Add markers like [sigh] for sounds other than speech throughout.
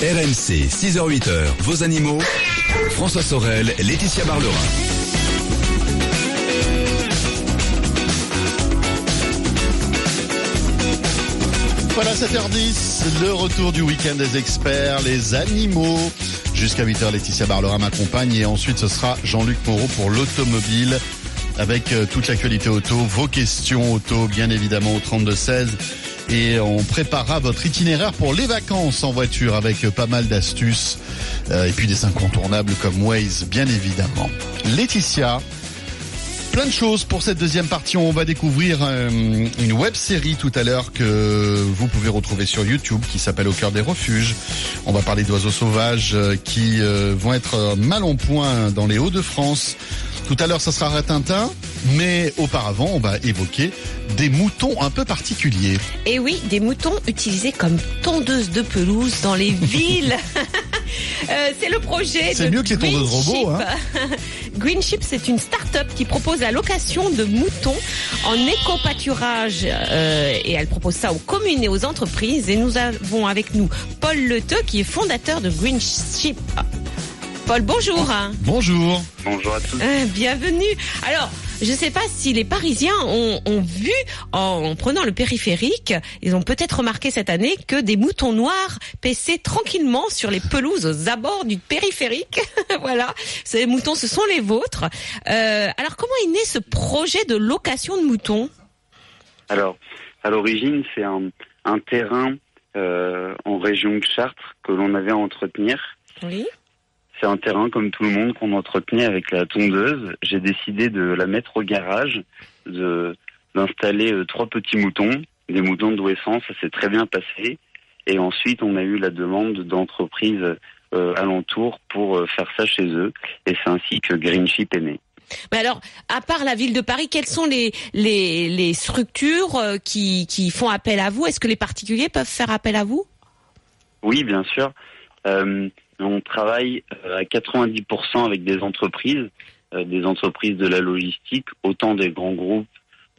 RMC, 6h-8h, vos animaux. François Sorel, Laetitia Barlerin. Voilà 7h10, le retour du week-end des experts, les animaux. Jusqu'à 8h, Laetitia Barlera m'accompagne et ensuite ce sera Jean-Luc Moreau pour l'automobile avec euh, toute l'actualité auto, vos questions auto bien évidemment au 32-16 et on préparera votre itinéraire pour les vacances en voiture avec pas mal d'astuces euh, et puis des incontournables comme Waze bien évidemment. Laetitia, plein de choses pour cette deuxième partie. On va découvrir euh, une web série tout à l'heure que vous pouvez retrouver sur YouTube qui s'appelle Au cœur des refuges. On va parler d'oiseaux sauvages euh, qui euh, vont être mal en point dans les Hauts-de-France. Tout à l'heure, ça sera Ratintin, mais auparavant, on va évoquer des moutons un peu particuliers. Et oui, des moutons utilisés comme tondeuses de pelouse dans les [laughs] villes. [laughs] Euh, c'est le projet C'est de mieux que les tondeuses robots, hein. Sheep. [laughs] Green Sheep, c'est une start-up qui propose la location de moutons en éco-pâturage euh, et elle propose ça aux communes et aux entreprises. Et nous avons avec nous Paul Leteux qui est fondateur de Green Sheep. Paul, bonjour. Bonjour. Bonjour à tous. Euh, bienvenue. Alors, je ne sais pas si les Parisiens ont, ont vu en prenant le périphérique, ils ont peut-être remarqué cette année que des moutons noirs paissaient tranquillement sur les pelouses aux abords du périphérique. [laughs] voilà, ces moutons, ce sont les vôtres. Euh, alors, comment est né ce projet de location de moutons? Alors, à l'origine, c'est un, un terrain euh, en région de Chartres que l'on avait à entretenir. Oui. C'est un terrain comme tout le monde qu'on entretenait avec la tondeuse. J'ai décidé de la mettre au garage, de d'installer euh, trois petits moutons, des moutons de essence, ça s'est très bien passé. Et ensuite, on a eu la demande d'entreprises euh, alentours pour euh, faire ça chez eux. Et c'est ainsi que Green Sheep est né. Mais alors, à part la ville de Paris, quelles sont les, les, les structures euh, qui, qui font appel à vous? Est-ce que les particuliers peuvent faire appel à vous? Oui, bien sûr. Euh, on travaille euh, à 90% avec des entreprises, euh, des entreprises de la logistique, autant des grands groupes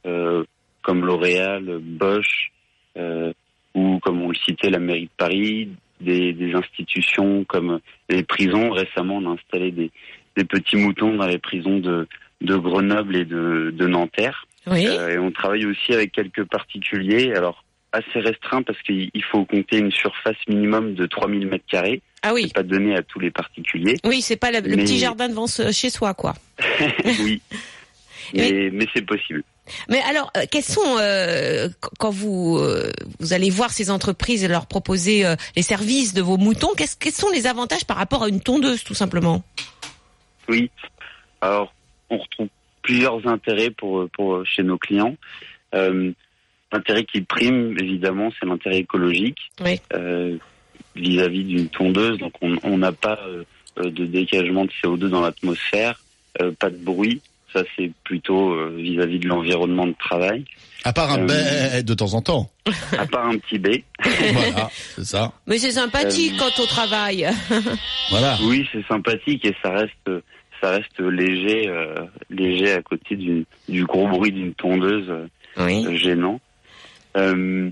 euh, comme L'Oréal, Bosch, euh, ou comme on le citait, la mairie de Paris, des, des institutions comme les prisons. Récemment, on a installé des, des petits moutons dans les prisons de, de Grenoble et de, de Nanterre. Oui. Euh, et on travaille aussi avec quelques particuliers, alors assez restreint parce qu'il il faut compter une surface minimum de 3000 mètres carrés. Ah oui. C'est pas donné à tous les particuliers. Oui, c'est pas le, petit jardin devant chez soi, quoi. [laughs] oui. [laughs] Mais, mais c'est possible. Mais alors, euh, quels sont euh, qu- quand vous euh, vous allez voir ces entreprises et leur proposer euh, les services de vos moutons, quels sont les avantages par rapport à une tondeuse, tout simplement? Oui. Alors, on retrouve plusieurs intérêts pour, pour chez nos clients. Euh, L'intérêt qui prime, évidemment, c'est l'intérêt écologique Oui. euh, vis-à-vis d'une tondeuse. Donc, on n'a pas euh, euh, de dégagement de CO2 dans l'atmosphère, euh, pas de bruit. Ça, c'est plutôt euh, vis-à-vis de l'environnement de travail. À part un Euh, bé de temps en temps. À part un petit B. [laughs] voilà, c'est ça. Mais c'est sympathique Euh, quand on travaille. [laughs] Voilà. Oui, c'est sympathique et ça reste, ça reste léger, euh, léger à côté du, du gros bruit d'une tondeuse. euh, Oui. gênant. Euh,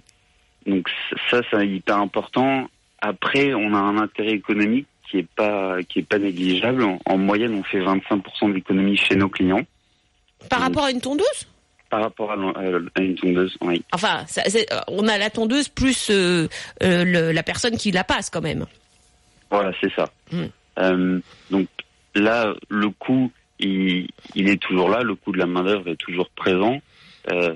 donc ça, c'est hyper important. Après, on a un intérêt économique qui est pas qui est pas négligeable. En, en moyenne, on fait 25% d'économie chez nos clients Par rapport à une tondeuse? par rapport à, une tondeuse. Oui. Enfin, ça- euh, on a la tondeuse plus euh, le- la personne qui la passe quand même. Voilà, c'est ça. Mm. Euh, donc là, le coût, il, il est toujours là. Le coût de la main d'œuvre est toujours présent. Euh,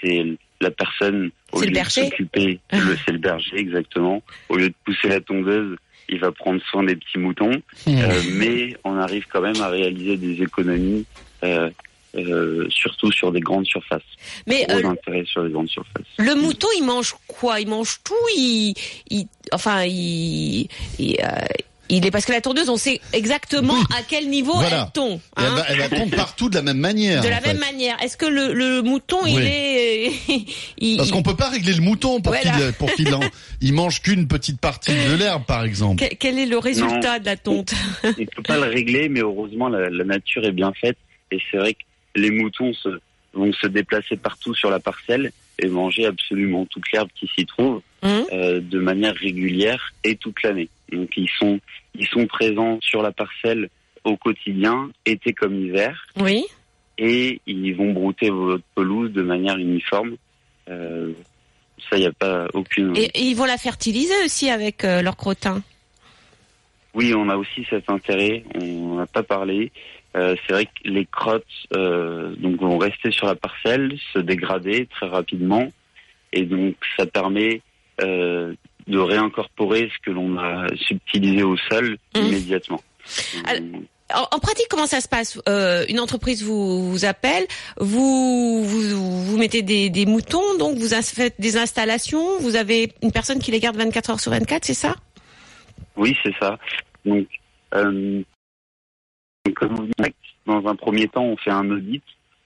c'est la personne au lieu le de s'occuper, le- c'est le berger exactement. Au lieu de pousser la tondeuse, il va prendre soin des petits moutons. Euh, mais on arrive quand même à réaliser des économies, euh, euh, surtout sur des grandes surfaces. Mais Gros intérêt sur les grandes surfaces. le mouton, il mange quoi? Il mange tout? Il, il enfin, il, il, il est parce que la tondeuse, on sait exactement Oui. à quel niveau Voilà. elle tombe. Elle, hein. va, elle va tomber partout de la même manière. de la fait. même manière. Est-ce que le, le mouton, il est, [laughs] il, Parce qu'on peut pas régler le mouton pour Voilà. qu'il pour qu'il en- [laughs] il mange qu'une petite partie de l'herbe, par exemple. quel, quel est le résultat de la tonte [laughs] Il peut pas le régler, mais heureusement la, la nature est bien faite et c'est vrai que les moutons se, vont se déplacer partout sur la parcelle et manger absolument toute l'herbe qui s'y trouve Hum. euh, de manière régulière et toute l'année. Donc ils sont ils sont présents sur la parcelle au quotidien, été comme hiver, Oui. et ils vont brouter votre pelouse de manière uniforme. Euh, ça, il n'y a pas aucune. Et, et ils vont la fertiliser aussi avec euh, leur crottin. Oui, on a aussi cet intérêt. On n'a pas parlé. Euh, c'est vrai que les crottes euh, donc vont rester sur la parcelle, se dégrader très rapidement, et donc ça permet euh, de réincorporer ce que l'on a subtilisé au sol Mhm. immédiatement. Alors- En, en pratique, comment ça se passe Une entreprise vous, vous appelle, vous, vous vous mettez des, des moutons, donc vous faites des installations, vous avez une personne qui les garde 24 heures sur 24, c'est ça? Oui, c'est ça. Donc, dans un premier temps, on fait un audit.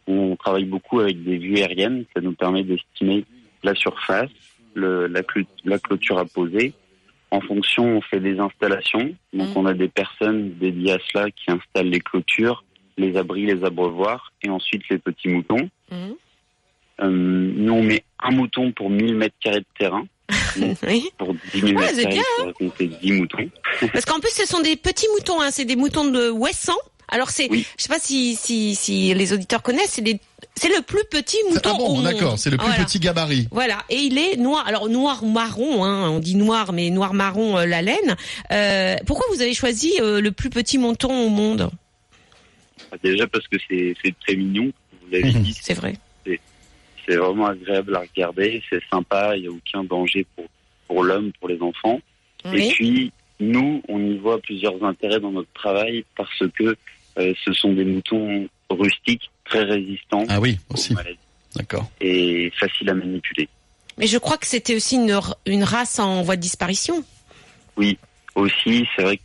On travaille beaucoup avec des vues aériennes. Ça nous permet d'estimer la surface, le, la, clôture à poser. En fonction, on fait des installations. Donc, Mhm. on a des personnes dédiées à cela qui installent les clôtures, les abris, les abreuvoirs, et ensuite les petits moutons. Mhm. Euh, nous, on met un mouton pour 1000 mètres carrés de terrain. [laughs] Oui. Pour 10 000 Ouais, mètres carrés, bien, il faudrait compter 10 moutons. Parce qu'en plus, ce sont des petits moutons, hein, c'est des moutons de Ouessant. Alors c'est, Oui. je sais pas si, si, si les auditeurs connaissent, c'est les- c'est le plus petit mouton Ah au bon, monde. d'accord, c'est le plus Voilà. petit gabarit. Voilà, et il est noir. Alors noir marron, hein, on dit noir, mais noir marron euh, la laine. Euh, pourquoi vous avez choisi euh, le plus petit mouton au monde? Déjà parce que c'est c'est très mignon, vous l'avez Mhm. dit, C'est vrai. c'est vraiment agréable à regarder, c'est sympa, il n'y a aucun danger pour, pour l'homme, pour les enfants. Et puis, nous, on y voit plusieurs intérêts dans notre travail parce que euh, ce sont des moutons rustiques, très résistants Ah oui, aux aussi. maladies D'accord. et faciles à manipuler. Mais je crois que c'était aussi une, race en voie de disparition. Aussi, c'est vrai que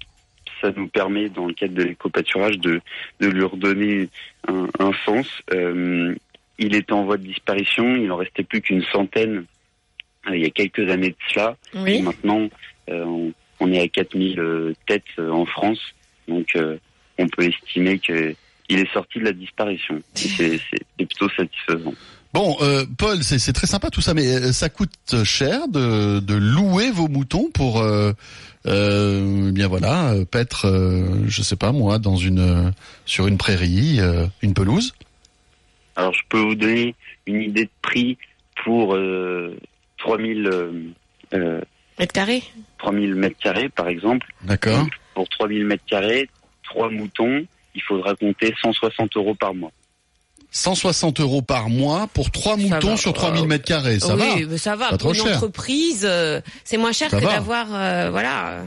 ça nous permet, dans le cadre de l'éco-pâturage, de, de lui redonner un, un sens. Euh, il était en voie de disparition, il en restait plus qu'une centaine euh, il y a quelques années de cela. Et Oui. maintenant, euh, on, on est à 4000 euh, têtes euh, en France, donc euh, on peut estimer que il est sorti de la disparition. C'est plutôt satisfaisant. Bon, euh, Paul, c'est très sympa tout ça, mais euh, ça coûte cher de, de louer vos moutons pour, euh, euh, eh bien voilà, paître, euh, je sais pas moi, dans une sur une prairie, euh, une pelouse. Alors je peux vous donner une idée de prix pour euh, 3000 euh, euh, Mètre carré 3000 mètres carrés, par exemple. D'accord. Pour 3000 mètres carrés, trois moutons, il faudra compter 160 euros par mois. 160 euros par mois pour trois moutons va. sur 3000 mètres carrés, ça oui, va mais ça va. Pas Pour une cher. entreprise, euh, c'est moins cher Ça que d'avoir, euh, voilà.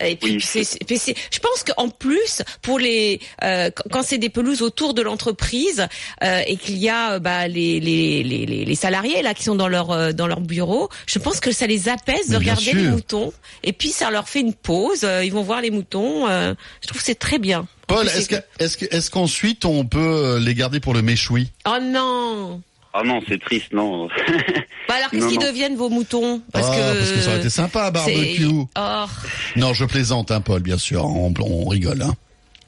Et puis, Oui. c'est, c'est- puis c'est- je pense qu'en plus, pour les, euh, quand- c'est des pelouses autour de l'entreprise euh, et qu'il y a euh, bah, les, les, les, les- salariés là qui sont dans leur euh, dans leur bureau, je pense que ça les apaise de regarder les moutons. Et puis ça leur fait une pause. euh, ils vont voir les moutons. euh, je trouve que c'est très bien. Paul, est-ce que- est-ce que- est-ce qu'ensuite on peut les garder pour le méchoui? Oh non. Ah non, c'est triste, non. [laughs] Bah alors qu'est-ce qu'ils deviennent vos moutons? Ah, parce que ça aurait été sympa, barbecue. Oh. Non, je plaisante, hein, Paul, bien sûr. On, on rigole. Hein.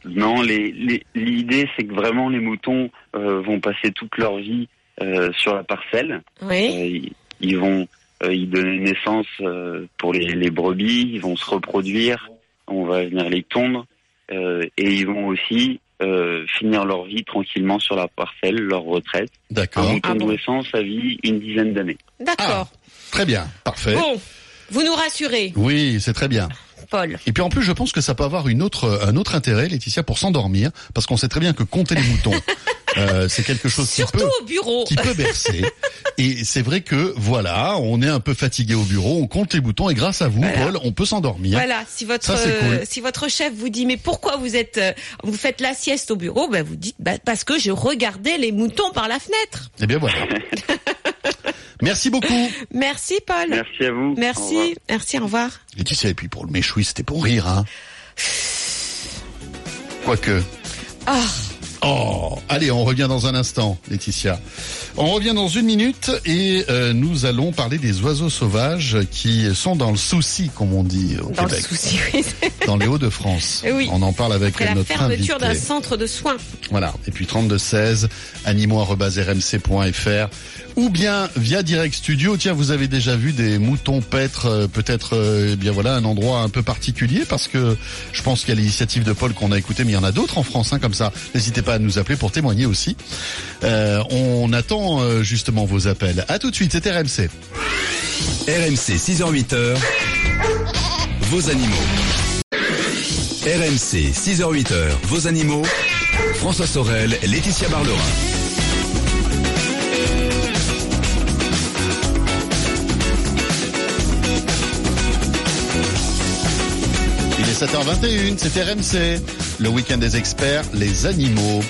non, les- les- l'idée c'est que vraiment les moutons euh, vont passer toute leur vie euh, sur la parcelle. Oui. Euh, ils, ils vont euh, y donner naissance euh, pour les, les brebis, ils vont se reproduire, on va venir les tondre euh, et ils vont aussi euh, finir leur vie tranquillement sur la parcelle, leur retraite. Un D'accord. mouton Ah bon. ça vit une dizaine d'années. D'accord. Très bien, parfait. Bon, vous nous rassurez, Oui, c'est très bien. Paul. Et puis en plus, je pense que ça peut avoir une autre, un autre intérêt, Laetitia, pour s'endormir, parce qu'on sait très bien que compter les [laughs] moutons, euh, c'est quelque chose qui Surtout peut, au bureau. qui peut bercer. Et c'est vrai que voilà, on est un peu fatigué au bureau, on compte les boutons, et grâce à vous, Voilà. Paul, on peut s'endormir. Voilà, si votre Ça, c'est cool. si votre chef vous dit mais pourquoi vous êtes euh, vous faites la sieste au bureau, ben vous dites bah, parce que je regardais les moutons par la fenêtre. Eh bien voilà. [laughs] Merci beaucoup, Merci Paul. Merci à vous. Au. Merci, merci, au revoir. Laetitia. Et puis pour le méchoui, c'était pour rire, hein. [sighs] Quoique. Ah, Oh, allez, on revient dans un instant, Laetitia. On revient dans une minute et euh, nous allons parler des oiseaux sauvages qui sont dans le souci, comme on dit au dans le souci, oui. [laughs] dans les Hauts-de-France. Oui. On en parle avec Après la notre fermeture d'un centre de soins. Voilà. Et puis 32 16 animaux@rmc.fr. ou bien via Direct Studio. Tiens, vous avez déjà vu des moutons paître, euh, peut-être, euh, eh bien voilà, un endroit un peu particulier, parce que je pense a l'initiative de Paul qu'on a écouté, mais il y en a d'autres en France, hein, comme ça. N'hésitez pas à nous appeler pour témoigner aussi. Euh, on attend justement vos appels. À tout de suite, c'est RMC. RMC 6h-8h, vos animaux. RMC 6h-8h, vos animaux. François Sorel, Laetitia Barlerin. 7h21, c'est RMC. Le week-end des experts, les animaux.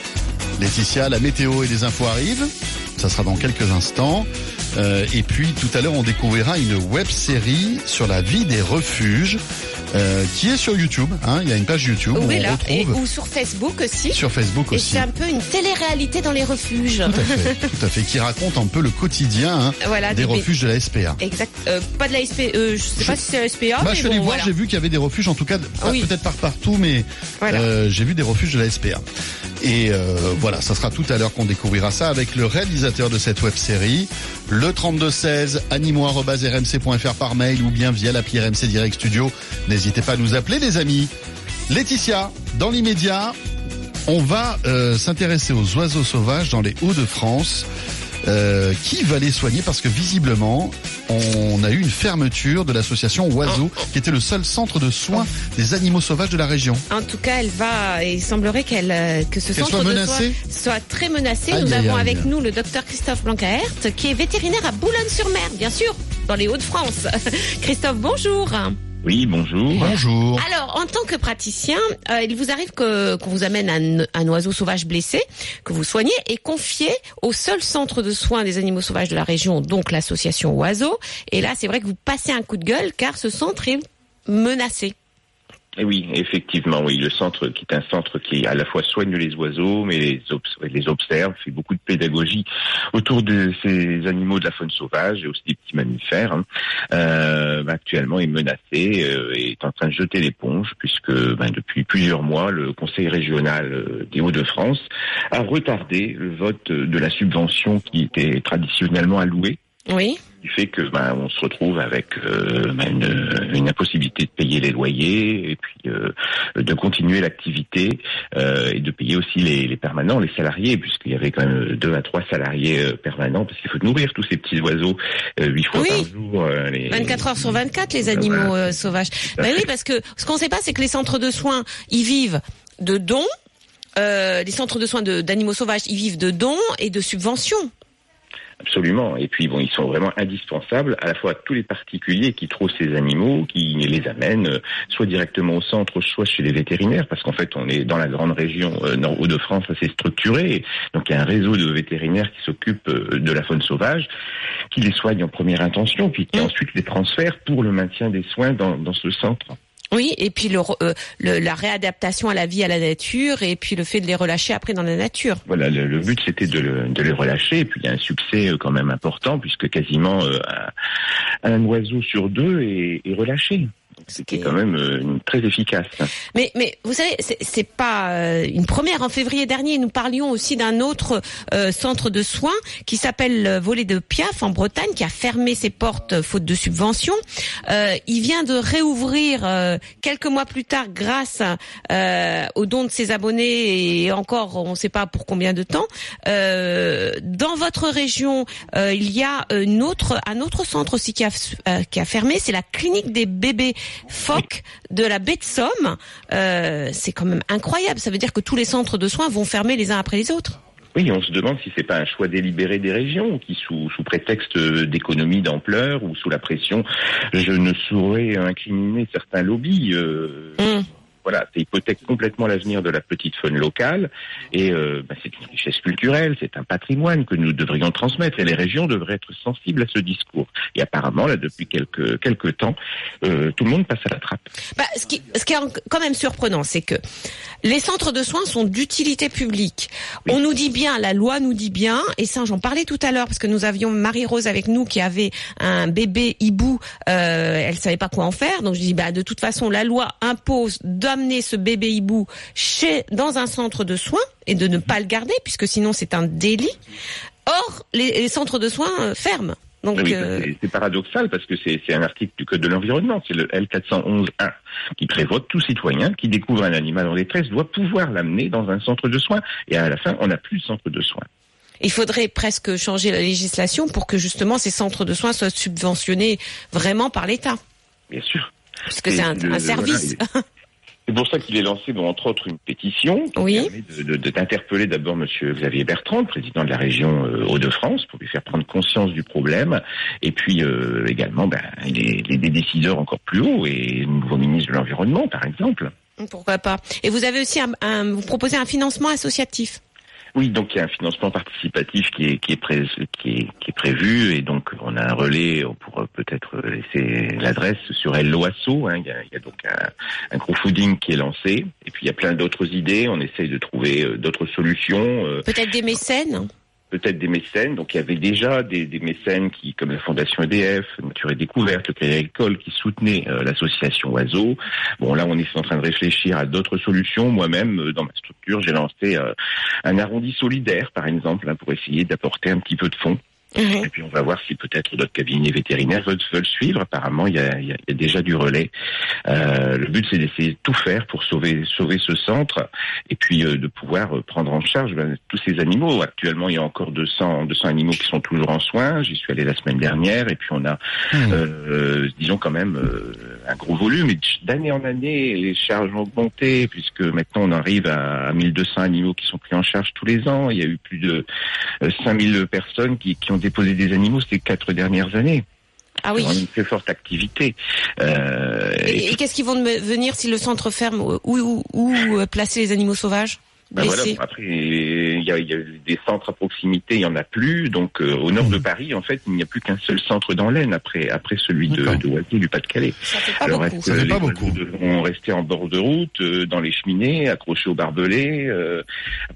Laetitia, la météo et les infos arrivent. Ça sera dans quelques instants. Euh, et puis tout à l'heure, on découvrira une web série sur la vie des refuges euh, qui est sur YouTube. Hein. Il y a une page YouTube où Oui, on là, et, retrouve ou sur Facebook aussi. sur Facebook Et aussi. c'est un peu une télé-réalité dans les refuges. Tout à fait, tout à fait, qui raconte un peu le quotidien hein, Voilà, des des- refuges de la SPA. Exact. Euh, pas de la SP. Euh, je sais Je- pas si c'est la SPA, Bah, mais je suis allé voir, j'ai vu qu'il y avait des refuges, en tout cas, Oui. peut-être pas partout, mais Voilà. euh, j'ai vu des refuges de la SPA. Et euh, voilà, ça sera tout à l'heure qu'on découvrira ça avec le réalisateur de cette web série, le 3216 animaux@rmc.fr par mail ou bien via l'appli RMC Direct Studio. N'hésitez pas à nous appeler, les amis. Laetitia, dans l'immédiat, on va euh, s'intéresser aux oiseaux sauvages dans les Hauts-de-France. Euh, qui va les soigner parce que visiblement on a eu une fermeture de l'association Oiseaux qui était le seul centre de soins des animaux sauvages de la région. En tout cas, elle va. Il semblerait qu'elle euh, que ce Qu'elle centre soit de menacée soins soit très menacé. Aïe, Nous aïe, avons aïe. avec nous le docteur Christophe Blancaert, qui est vétérinaire à Boulogne-sur-Mer, bien sûr, dans les Hauts-de-France. [laughs] Christophe, bonjour. Oui, bonjour. Bonjour. Alors, en tant que praticien, euh, il vous arrive que qu'on vous amène un, un oiseau sauvage blessé, que vous soignez et confiez au seul centre de soins des animaux sauvages de la région, donc l'association Oiseaux. Et là, c'est vrai que vous passez un coup de gueule car ce centre est menacé. Et oui, effectivement, oui, le centre qui est un centre qui à la fois soigne les oiseaux, mais les, obs- les observe, fait beaucoup de pédagogie autour de ces animaux de la faune sauvage et aussi des petits mammifères. hein. Euh, actuellement est menacé euh, et est en train de jeter l'éponge puisque ben, depuis plusieurs mois, le Conseil régional euh, des Hauts-de-France a retardé le vote de la subvention qui était traditionnellement allouée Oui. qui fait que ben, on se retrouve avec euh, ben, une, une impossibilité de payer les loyers et puis euh, de continuer l'activité euh, et de payer aussi les, les permanents, les salariés, puisqu'il y avait quand même deux à trois salariés euh, permanents, parce qu'il faut nourrir tous ces petits oiseaux euh, huit fois Oui. par jour. euh, les- 24 heures sur 24, les animaux euh, sauvages. Ben oui, parce que ce qu'on sait pas, c'est que les centres de soins, ils vivent de dons. Euh, les centres de soins d'animaux sauvages, ils vivent de dons et de subventions. Absolument. Et puis bon, ils sont vraiment indispensables à la fois à tous les particuliers qui trouvent ces animaux, qui les amènent euh, soit directement au centre, soit chez les vétérinaires, parce qu'en fait on est dans la grande région euh, nord de France assez structurée. Donc il y a un réseau de vétérinaires qui s'occupent euh, de la faune sauvage, qui les soignent en première intention, puis qui Mm. ensuite les transfèrent pour le maintien des soins dans, dans ce centre. Oui, et puis le, euh, le- la réadaptation à la vie, à la nature, et puis le fait de les relâcher après dans la nature. Voilà, le, but c'était de, le- de les relâcher, et puis il y a un succès euh, quand même important, puisque quasiment euh, un, oiseau sur deux est relâché. C'était quand même euh, très efficace. Mais, mais vous savez, c'est- pas euh, une première. En février dernier, nous parlions aussi d'un autre euh, centre de soins qui s'appelle euh, Volet de Piaf en Bretagne, qui a fermé ses portes euh, faute de subventions. Euh, il vient de réouvrir euh, quelques mois plus tard grâce euh, aux dons de ses abonnés et encore, on ne sait pas pour combien de temps. Euh, dans votre région, euh, il y a une autre, un autre centre aussi qui a, euh, qui a fermé, c'est la clinique des bébés phoques de la baie de Somme. Euh, c'est quand même incroyable. Ça veut dire que tous les centres de soins vont fermer les uns après les autres. Oui, on se demande si c'est pas un choix délibéré des régions qui, sous, sous prétexte d'économie d'ampleur ou sous la pression, je ne saurais incriminer certains lobbies. euh, Hum. Voilà, ça hypothèque complètement l'avenir de la petite faune locale et euh, bah, c'est une richesse culturelle, c'est un patrimoine que nous devrions transmettre et les régions devraient être sensibles à ce discours. Et apparemment, là, depuis quelques quelques temps, euh, tout le monde passe à la trappe. Bah, ce, qui, ce qui est quand même surprenant, c'est que les centres de soins sont d'utilité publique. On nous dit bien, la loi nous dit bien, et ça j'en parlais tout à l'heure parce que nous avions Marie-Rose avec nous qui avait un bébé hibou, euh, elle savait pas quoi en faire, donc je dis bah de toute façon la loi impose d'amener ce bébé hibou chez dans un centre de soins et de ne pas le garder puisque sinon c'est un délit. Or, les, les centres de soins euh, ferment. Donc, Oui, euh, c'est- paradoxal parce que c'est un article du Code de l'environnement, c'est le L411-1, qui prévoit que tout citoyen qui découvre un animal en détresse doit pouvoir l'amener dans un centre de soins. Et à la fin, on n'a plus de centre de soins. il faudrait presque changer la législation pour que justement ces centres de soins soient subventionnés vraiment par l'État. Bien sûr. Parce que c'est un service. [laughs] C'est pour ça qu'il est lancé, entre autres, une pétition qui Oui. permet de- de- de- d'interpeller d'abord Monsieur Xavier Bertrand, le président de la région euh, Hauts-de-France, pour lui faire prendre conscience du problème, et puis euh, également ben, les, décideurs encore plus hauts et le nouveau ministre de l'environnement, par exemple. Pourquoi pas Et vous avez aussi un, un- vous proposez un financement associatif. Oui, donc il y a un financement participatif qui est qui est, qui est qui est prévu et donc on a un relais pour euh, peut-être laisser l'adresse sur Helloasso. Hein, il, y a, il y a donc un, un crowdfunding qui est lancé et puis il y a plein d'autres idées. On essaye de trouver euh, d'autres solutions. euh, Peut-être des mécènes? Peut-être des mécènes. Donc il y avait déjà des, mécènes qui, comme la Fondation EDF, Nature et Découverte, le Crédit Agricole, qui soutenaient euh, l'association Oiseau. Bon là, on est en train de réfléchir à d'autres solutions. Moi-même, euh, dans ma structure, j'ai lancé euh, un arrondi solidaire, par exemple, hein, pour essayer d'apporter un petit peu de fonds. Mhm. Et puis on va voir si peut-être d'autres cabinets vétérinaires veulent, veulent suivre. Apparemment, il y a, il y déjà du relais. Euh, le but, c'est d'essayer de tout faire pour sauver sauver ce centre et puis euh, de pouvoir euh, prendre en charge ben, tous ces animaux. Actuellement, il y a encore 200 200 animaux qui sont toujours en soins. J'y suis allé la semaine dernière et puis on a, euh, disons quand même un gros volume. Et d'année en année, les charges ont augmenté puisque maintenant on arrive à, à 1200 animaux qui sont pris en charge tous les ans. Il y a eu plus de euh, 5000 personnes qui, qui ont déposé des animaux ces quatre dernières années. Ah oui. Une très forte activité. Euh, Et, et qu'est-ce qu'ils vont devenir si le centre ferme Où, où, où euh, placer les animaux sauvages? Ben voilà, bon, après, y, a, il y a des centres à proximité, il y en a plus. Donc, euh, au nord de Paris, en fait, il n'y a plus qu'un seul centre dans l'Aisne après, après celui de, de Oisy, du Pas-de-Calais. Alors, est-ce que les oiseaux devront rester en bord de route, euh, dans les cheminées, accrochés aux barbelés euh,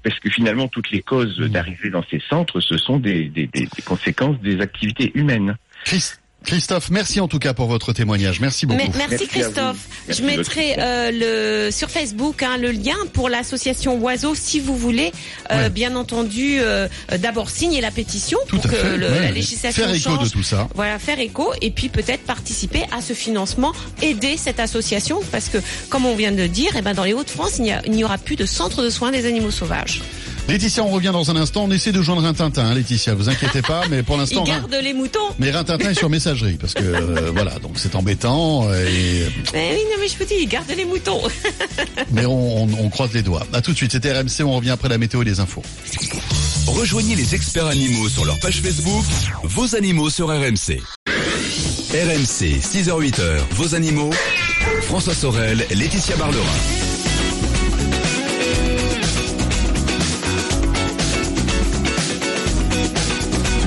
Parce que finalement, toutes les causes Mm. d'arrivée dans ces centres, ce sont des, des, des, des conséquences des activités humaines. Christ- Christophe, merci en tout cas pour votre témoignage. Merci beaucoup. Merci Christophe. Merci Je mettrai euh, le sur Facebook hein, le lien pour l'association Oiseau si vous voulez. euh, Ouais. Bien entendu, euh, d'abord signer la pétition Tout pour que fait. le- ouais. la législation Faire écho change. de tout ça. Voilà, faire écho et puis peut-être participer à ce financement, aider cette association parce que, comme on vient de le dire, eh ben dans les Hauts-de-France, il n'y a- il n'y aura plus de centre de soins des animaux sauvages. Laetitia, on revient dans un instant. On essaie de joindre Rintintin, hein, Laetitia. Vous inquiétez pas, mais pour l'instant, Rin- gardent les moutons. mais Rintintin est sur messagerie parce que euh, [laughs] voilà, donc c'est embêtant. euh, Et, Mais oui, non, mais je vous dis, ils gardent les moutons. [laughs] mais on, on- on croise les doigts. À tout de suite. C'était RMC. On revient après la météo et les infos. Rejoignez les experts animaux sur leur page Facebook, vos animaux sur RMC. RMC, 6h-8h, vos animaux. François Sorel, Laetitia Barlerin.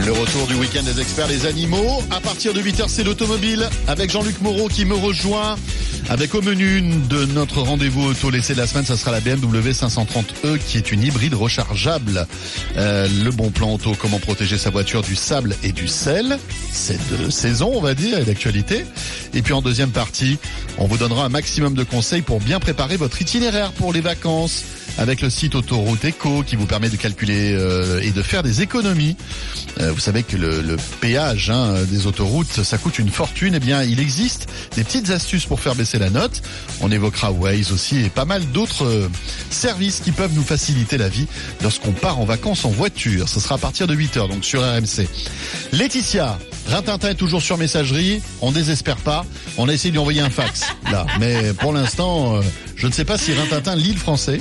Le retour du week-end des experts les animaux. À partir de 8h, c'est l'automobile avec Jean-Luc Moreau qui me rejoint. Avec au menu de notre rendez-vous auto laissé de la semaine, ça sera la BMW 530e qui est une hybride rechargeable. Euh, le bon plan auto, comment protéger sa voiture du sable et du sel. C'est de saison, on va dire, et d'actualité. Et puis en deuxième partie, on vous donnera un maximum de conseils pour bien préparer votre itinéraire pour les vacances avec le site Autoroute Eco qui vous permet de calculer euh, et de faire des économies. Euh, vous savez que le, le péage hein, des autoroutes, ça coûte une fortune. Eh bien, il existe des petites astuces pour faire baisser la note. On évoquera Waze aussi et pas mal d'autres euh, services qui peuvent nous faciliter la vie lorsqu'on part en vacances en voiture. Ce sera à partir de 8h, donc sur RMC. Laetitia, Rintintin est toujours sur messagerie. On désespère pas. On a essayé de lui envoyer un fax, là. Mais pour l'instant, euh, je ne sais pas si Rintintin lit le français.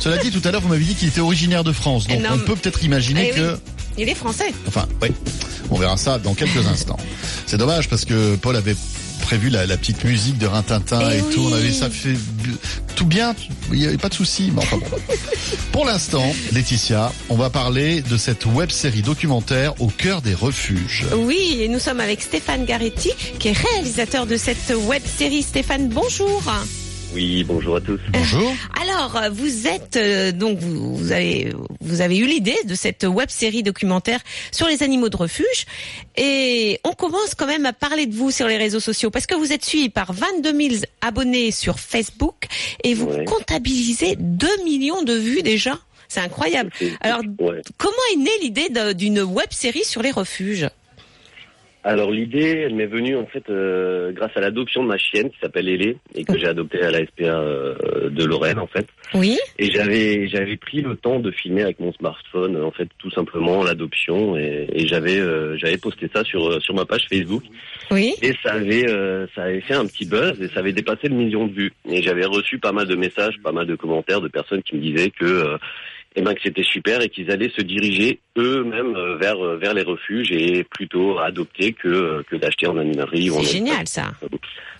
Cela dit, tout à l'heure, vous m'avez dit qu'il était originaire de France. Donc, Non, on peut peut-être imaginer Eh oui. que... Il est français. Enfin, oui, on verra ça dans quelques instants. C'est dommage parce que Paul avait prévu la, la petite musique de Rintintin Eh et tout. On avait ça fait tout bien. Il n'y avait pas de souci. Mais enfin bon. [laughs] Pour l'instant, Laetitia, on va parler de cette web série documentaire au cœur des refuges. Oui, et nous sommes avec Stéphane Garetti, qui est réalisateur de cette web série. Stéphane, bonjour. Oui, bonjour à tous. Bonjour. Alors, euh, vous êtes euh, donc vous, vous avez vous avez eu l'idée de cette web série documentaire sur les animaux de refuge et on commence quand même à parler de vous sur les réseaux sociaux parce que vous êtes suivi par 22 000 abonnés sur Facebook et vous Ouais. comptabilisez 2 millions de vues déjà. C'est incroyable. Alors, ouais. comment est née l'idée d'une web série sur les refuges? Alors l'idée, elle m'est venue en fait euh, grâce à l'adoption de ma chienne qui s'appelle Hélé et que j'ai adoptée à la SPA euh, de Lorraine en fait. Oui. Et j'avais j'avais pris le temps de filmer avec mon smartphone en fait tout simplement l'adoption et, et j'avais euh, j'avais posté ça sur euh, sur ma page Facebook Oui. et ça avait euh, ça avait fait un petit buzz et ça avait dépassé le million de vues et j'avais reçu pas mal de messages, pas mal de commentaires de personnes qui me disaient que euh, eh ben que c'était super et qu'ils allaient se diriger eux-mêmes euh, vers euh, vers les refuges et plutôt adopter que euh, que d'acheter en animalerie C'est génial ça.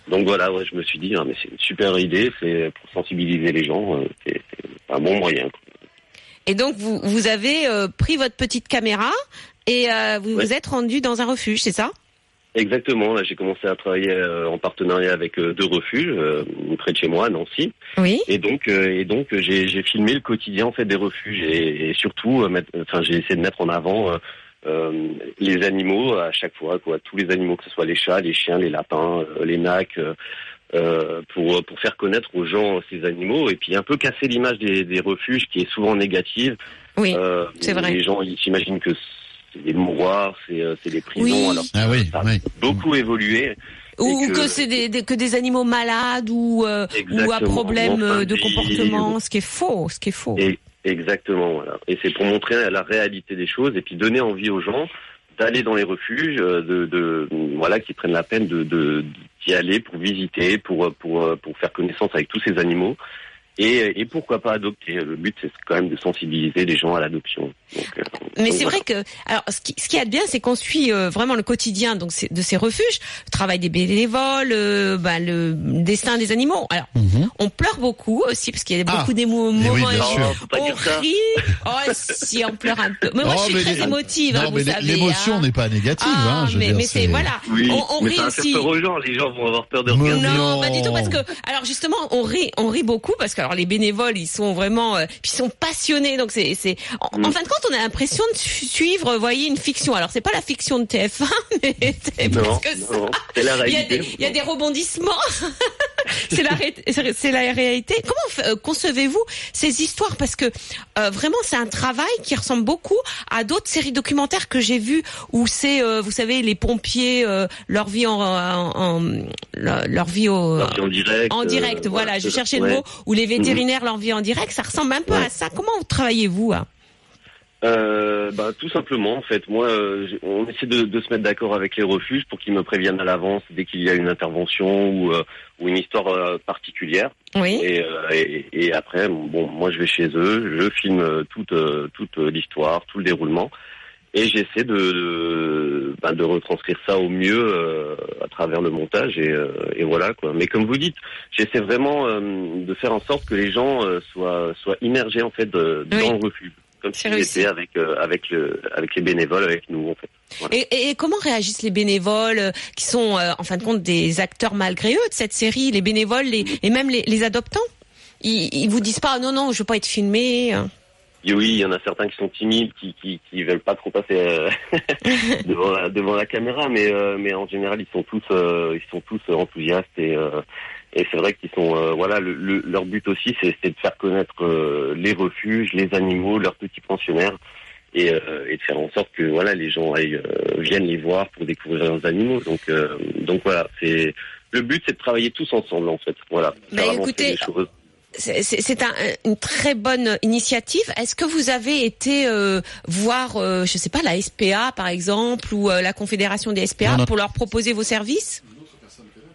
donc voilà, ouais, je me suis dit, ah, mais c'est une super idée, c'est pour sensibiliser les gens, c'est un bon moyen. Et donc vous vous avez euh, pris votre petite caméra et euh, vous Ouais. vous êtes rendu dans un refuge, c'est ça? Exactement, là j'ai commencé à travailler euh, en partenariat avec euh, deux refuges euh, près de chez moi, à Nancy, Oui. et donc euh, et donc euh, j'ai filmé le quotidien en fait des refuges et, et surtout, euh, enfin j'ai essayé de mettre en avant les animaux à chaque fois, quoi, tous les animaux, que ce soit les chats, les chiens, les lapins, euh, les nacs. euh, euh, pour pour faire connaître aux gens ces animaux et puis un peu casser l'image des, des refuges qui est souvent négative Oui. Euh, c'est vrai. Les gens ils s'imaginent que c'est des mouroirs, c'est euh, c'est des prisons. Oui. Alors Ah oui, ça a oui. beaucoup évolué. Ou que, que- c'est des, des- que des animaux malades ou euh, ou à problème euh, de comportement, ce qui est faux, ce qui est faux. Et exactement, voilà. Et c'est pour montrer la réalité des choses et puis donner envie aux gens d'aller dans les refuges, de, de voilà, qui prennent la peine de- d'y aller pour visiter, pour pour pour faire connaissance avec tous ces animaux. Et, et pourquoi pas adopter Le but, c'est quand même de sensibiliser les gens à l'adoption. Euh, Mais c'est voilà. vrai que, alors, ce qui, ce qui est bien, c'est qu'on suit euh, vraiment le quotidien donc de ces refuges, le travail des bénévoles, euh, bah, le destin des animaux. Alors, Mhm. on pleure beaucoup aussi parce qu'il y a Ah, beaucoup des mais oui, moments bien sûr. Faut pas on dire ça. rit. Oh, si on pleure un peu. Mais moi, Oh, je suis très les- émotive, hein, l'émotion hein. n'est pas négative. Ah, hein, je mais c'est voilà. Oui, on on mais rit aussi. peur aux gens. Les gens vont avoir peur de regarder. Non, Non. pas du tout parce que alors justement on rit on rit beaucoup parce que alors les bénévoles ils sont vraiment euh, ils sont passionnés donc c'est c'est en, Mm. en fin de compte on a l'impression de su- suivre vous voyez une fiction alors c'est pas la fiction de TF1 [laughs] mais c'est Non, parce que ça. non, c'est la Il y, a des, il y a des rebondissements. [laughs] c'est la, ré- c'est c'est la réalité. Comment euh, concevez-vous ces histoires? Parce que euh, vraiment, c'est un travail qui ressemble beaucoup à d'autres séries documentaires que j'ai vues où c'est, euh, vous savez, les pompiers, leur vie en, en- en- leur, vie au, Leur vie en direct. en direct. voilà, je cherchais ouais. le mot. Ou les vétérinaires, leur vie en direct. Ça ressemble un peu Ouais. à ça. Comment travaillez-vous hein Euh, bah, tout simplement, en fait, moi, euh, on essaie de, de se mettre d'accord avec les refuges pour qu'ils me préviennent à l'avance dès qu'il y a une intervention ou, euh, ou une histoire particulière. Oui. Et, et, et après, bon, moi, je vais chez eux, je filme toute toute l'histoire, tout le déroulement, et j'essaie de de, bah, de retranscrire ça au mieux euh, à travers le montage et, euh, et voilà quoi. Mais comme vous dites, j'essaie vraiment euh, de faire en sorte que les gens soient soient immergés en fait de- Oui. dans le refuge, comme réussi. étaient avec avec le avec les bénévoles, avec nous en fait. Et, et- et comment réagissent les bénévoles qui sont en fin de compte des acteurs malgré eux de cette série, les bénévoles les, et même les, les adoptants? Ils, ils vous disent pas non non je veux pas être filmé. Oui, il y en a certains qui sont timides, qui qui, qui veulent pas trop passer euh, [laughs] devant la devant la caméra, mais euh, mais en général ils sont tous euh, ils sont tous enthousiastes et euh, et c'est vrai qu'ils sont euh, voilà le, le- leur but aussi c'est de faire connaître euh, les refuges, les animaux, leurs petits pensionnaires et, euh, et de faire en sorte que voilà les gens aillent, euh, viennent les voir pour découvrir leurs animaux. Donc euh, donc voilà c'est le but c'est de travailler tous ensemble en fait. Voilà. Bah, écoutez, les choses. C'est c'est- c'est un- une très bonne initiative. Est-ce que vous avez été euh, voir, euh, je sais pas, la SPA par exemple ou euh, la Confédération des SPA Non, non. pour leur proposer vos services?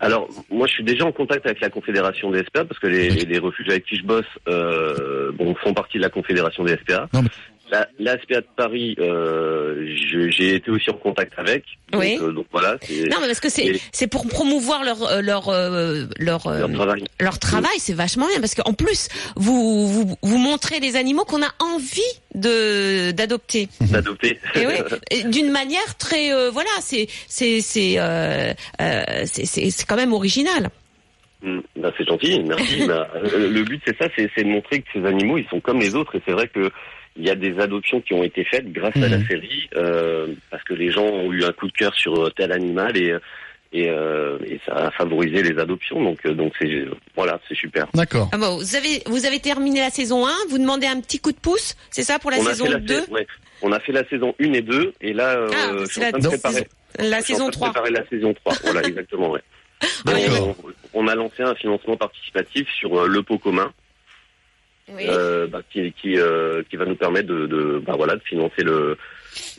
Alors, moi, je suis déjà en contact avec la Confédération des SPA parce que les, les, les refuges avec qui je bosse euh, bon, font partie de la Confédération des SPA. Non, mais- La, la SPA de Paris, euh, j'ai été aussi en contact avec. Donc, Oui. euh, donc voilà, Non, mais parce que c'est c'est pour promouvoir leur euh, leur euh, leur leur travail. leur travail, c'est vachement bien parce qu'en plus vous vous vous montrez des animaux qu'on a envie de d'adopter. [laughs] d'adopter. Et oui, d'une manière très euh, voilà, c'est c'est c'est c'est quand même original. Bah, c'est gentil, merci. [laughs] Euh, le but, c'est ça, c'est c'est de montrer que ces animaux, ils sont comme les autres. Et c'est vrai que il y a des adoptions qui ont été faites grâce à la Mhm. série, euh, parce que les gens ont eu un coup de cœur sur euh, tel animal et et, euh, et ça a favorisé les adoptions. Donc, euh, donc c'est voilà, c'est super. D'accord. Ah bon, vous avez vous avez terminé la saison 1, vous demandez un petit coup de pouce, c'est ça pour la on saison la 2 sa- ouais. On a fait la saison 1 et 2 et là, euh, Ah, je suis en la, train de préparer. la en saison train de 3. préparer la saison 3. voilà, exactement. Ouais. [laughs] On, on a lancé un financement participatif sur le pot commun, Oui. euh, bah, qui, qui, euh, qui va nous permettre de, de, bah, voilà, de financer le,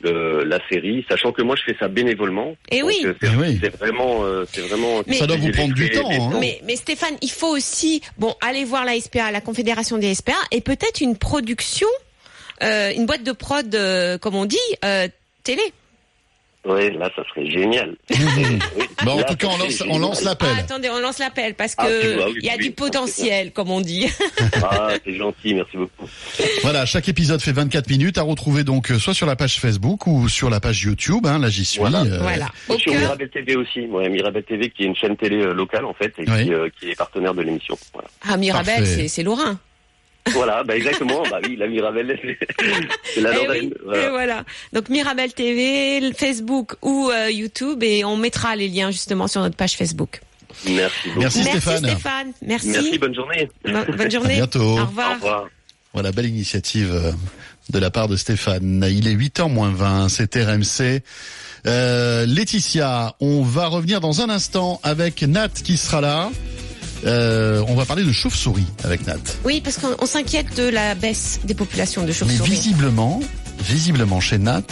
le- la série, sachant que moi je fais ça bénévolement. Eh Donc, oui. euh, c'est Eh oui. c'est vraiment, euh, c'est vraiment. Mais- Ça doit vous prendre du temps, hein. Mais, mais Stéphane, il faut aussi bon aller voir la SPA, la Confédération des SPA, et peut-être une production, euh, une boîte de prod, euh, comme on dit, euh, télé. Ouais, là ça serait génial. [laughs] Oui. Bon, en Là, tout cas, ça on serait lance, on génial. lance l'appel. Ah, attendez, on lance l'appel parce Ah, que vois, oui, il y a oui, du potentiel, comme on dit. [laughs] Ah, c'est gentil, merci beaucoup. Voilà, chaque épisode fait 24 minutes à retrouver donc euh, soit sur la page Facebook ou sur la page YouTube. Hein, là, j'y suis. Voilà. euh, voilà. Au sur cœur. Mirabel TV aussi, ouais, Mirabel TV qui est une chaîne télé euh, locale en fait et Oui. qui, euh, qui est partenaire de l'émission. Voilà. Ah, Mirabel, c'est Lorrain. Voilà, bah exactement, bah oui, la Mirabel, [laughs] c'est la Eh Lorraine. oui, voilà. et voilà. Donc Mirabel TV, Facebook ou euh, YouTube, et on mettra les liens justement sur notre page Facebook. Merci beaucoup. Merci, Stéphane. Stéphane. Merci. Merci, bonne journée. Bo- bonne journée. À bientôt. Au Au revoir. Voilà, belle initiative euh, de la part de Stéphane. Il est 8h moins 20, c'est RMC. Euh, Laetitia, on va revenir dans un instant avec Nat qui sera là. Euh, on va parler de chauve-souris avec Nat. Oui, parce qu'on on s'inquiète de la baisse des populations de Mais chauves-souris. visiblement, visiblement chez Nat,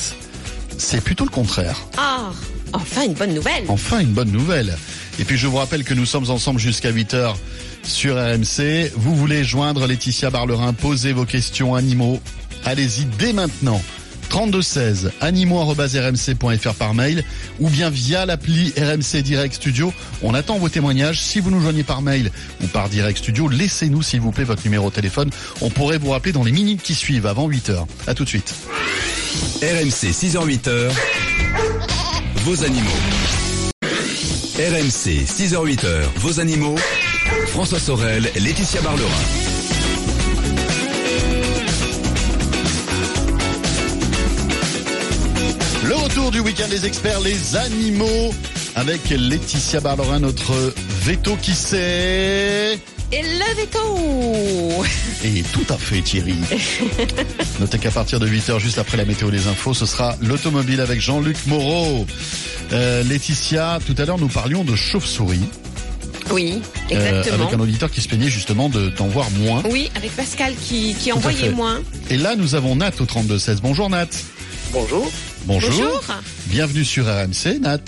c'est plutôt le contraire. Ah, enfin une bonne nouvelle. Enfin, une bonne nouvelle. Et puis je vous rappelle que nous sommes ensemble jusqu'à 8h sur RMC. Vous voulez joindre Laetitia Barlerin, poser vos questions animaux. Allez-y dès maintenant. 3216 animaux.rmc.fr par mail ou bien via l'appli RMC Direct Studio. On attend vos témoignages. Si vous nous joignez par mail ou par Direct Studio, laissez-nous s'il vous plaît votre numéro de téléphone. On pourrait vous rappeler dans les minutes qui suivent avant 8h. À tout de suite. RMC 6h-8h, vos animaux. RMC 6h-8h, vos animaux. François Sorel, Laetitia Barlerin. Le retour du week-end des experts, les animaux, avec Laetitia Barlerin, notre veto qui sait. Et le veto. Et tout à fait Thierry. [laughs] Notez qu'à partir de 8h, juste après la météo des infos, ce sera l'automobile avec Jean-Luc Moreau. Euh, Laetitia, tout à l'heure nous parlions de chauve-souris, Oui, euh, exactement. avec un auditeur qui se plaignait justement de- d'en voir moins. Oui, avec Pascal qui, envoyait moins. Et là, nous avons Nat au 3216. Bonjour Nat. Bonjour. Bonjour. Bonjour. Bienvenue sur RMC, Nat.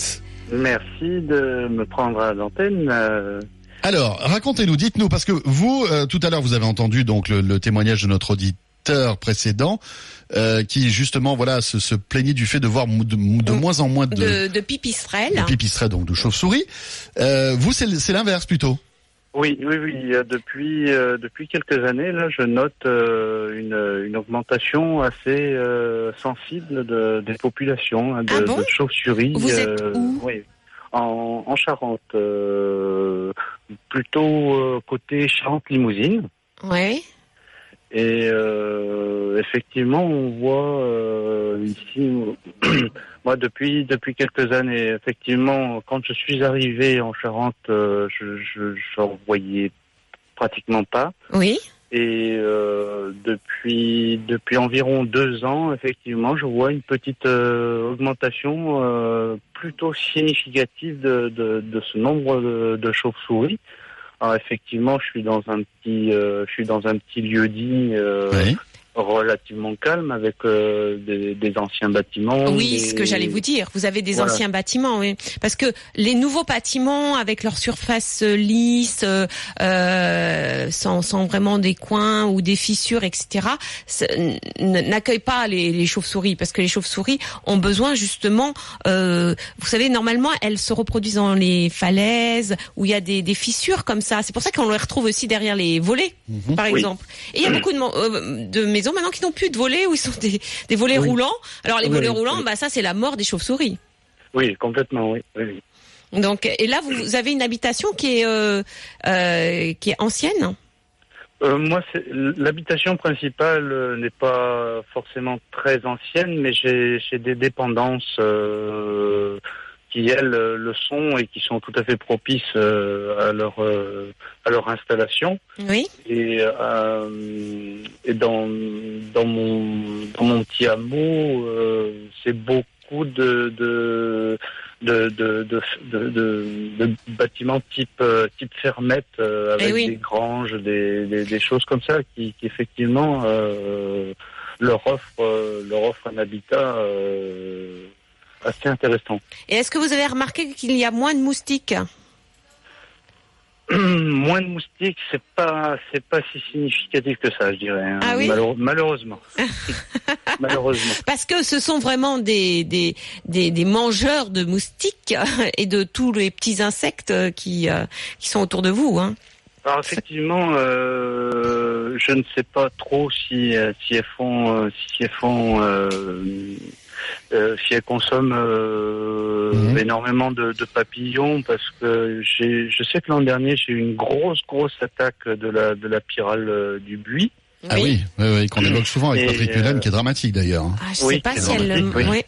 Merci de me prendre à l'antenne. euh, Alors, racontez-nous, dites-nous, parce que vous, euh, tout à l'heure, vous avez entendu donc le, le témoignage de notre auditeur précédent, euh, qui justement, voilà, se, se plaignait du fait de voir de, de Mm. moins en moins de, De, de pipistrelle. de pipistrelles, donc de chauves-souris. Euh, vous, c'est l'inverse plutôt. Oui, oui, oui. euh, Depuis euh, depuis quelques années, là, je note euh, une, une augmentation assez euh, sensible de, des populations hein, de, Ah bon de chauves-souris. Vous êtes où? Oui, en, en Charente, euh, plutôt euh, côté Charente-Limousine. Ouais. Et euh, effectivement, on voit euh, ici, [clears throat] moi depuis depuis quelques années, effectivement, quand je suis arrivé en Charente, euh, je je j'en voyais pratiquement pas. Oui. Et euh, depuis depuis environ deux ans, effectivement, je vois une petite euh, augmentation euh, plutôt significative de, de, de ce nombre de, de chauves-souris. Alors effectivement, je suis dans un petit euh, je suis dans un petit lieu dit euh, Oui. Relativement calme avec euh, des, des anciens bâtiments. Oui, des- ce que j'allais vous dire. Vous avez des Voilà. anciens bâtiments, oui. Parce que les nouveaux bâtiments, avec leur surface euh, lisse, euh, sans, sans vraiment des coins ou des fissures, etc., n'accueillent pas les, les chauves-souris. Parce que les chauves-souris ont besoin justement, euh, vous savez, normalement, elles se reproduisent dans les falaises où il y a des, des fissures comme ça. C'est pour ça qu'on les retrouve aussi derrière les volets, Mhm. par Oui. exemple. Et il y a beaucoup de, mo- maintenant qui n'ont plus de volets, où ils sont des, des volets Oui. roulants. Alors les Oui, volets oui, roulants, oui. bah ça c'est la mort des chauves-souris. Oui, complètement, oui. oui, oui. Donc et là vous, vous avez une habitation qui est euh, euh, qui est ancienne? Euh, moi, c'est- l'habitation principale euh, n'est pas forcément très ancienne, mais j'ai j'ai des dépendances euh, qui elles le sont et qui sont tout à fait propices euh, à leur euh, à leur installation. Oui. Et, euh, et dans dans mon dans mon petit hameau, euh, c'est beaucoup de de de de, de, de, bâtiments type euh, type fermette euh, avec Eh oui. des granges, des, des des choses comme ça qui, qui effectivement euh, leur offrent euh, leur offrent un habitat euh, assez intéressant. Et est-ce que vous avez remarqué qu'il y a moins de moustiques [clears throat] Moins de moustiques, c'est pas c'est pas si significatif que ça, je dirais. hein. Ah oui Malheure- malheureusement. [laughs] malheureusement. Parce que ce sont vraiment des, des, des, des mangeurs de moustiques [laughs] et de tous les petits insectes qui, euh, qui sont autour de vous. Hein. Alors effectivement, euh, je ne sais pas trop si euh, si elles font si elles font euh, euh, si elles consomment euh, Mhm. énormément de, de papillons parce que j'ai je sais que l'an dernier j'ai eu une grosse grosse attaque de la de la pyrale euh, du buis. Ah oui, oui, oui, qu'on évoque souvent avec Et, Patrick Mulan, euh, qui est dramatique d'ailleurs. hein. Ah, je Oui, sais pas si elle... oui.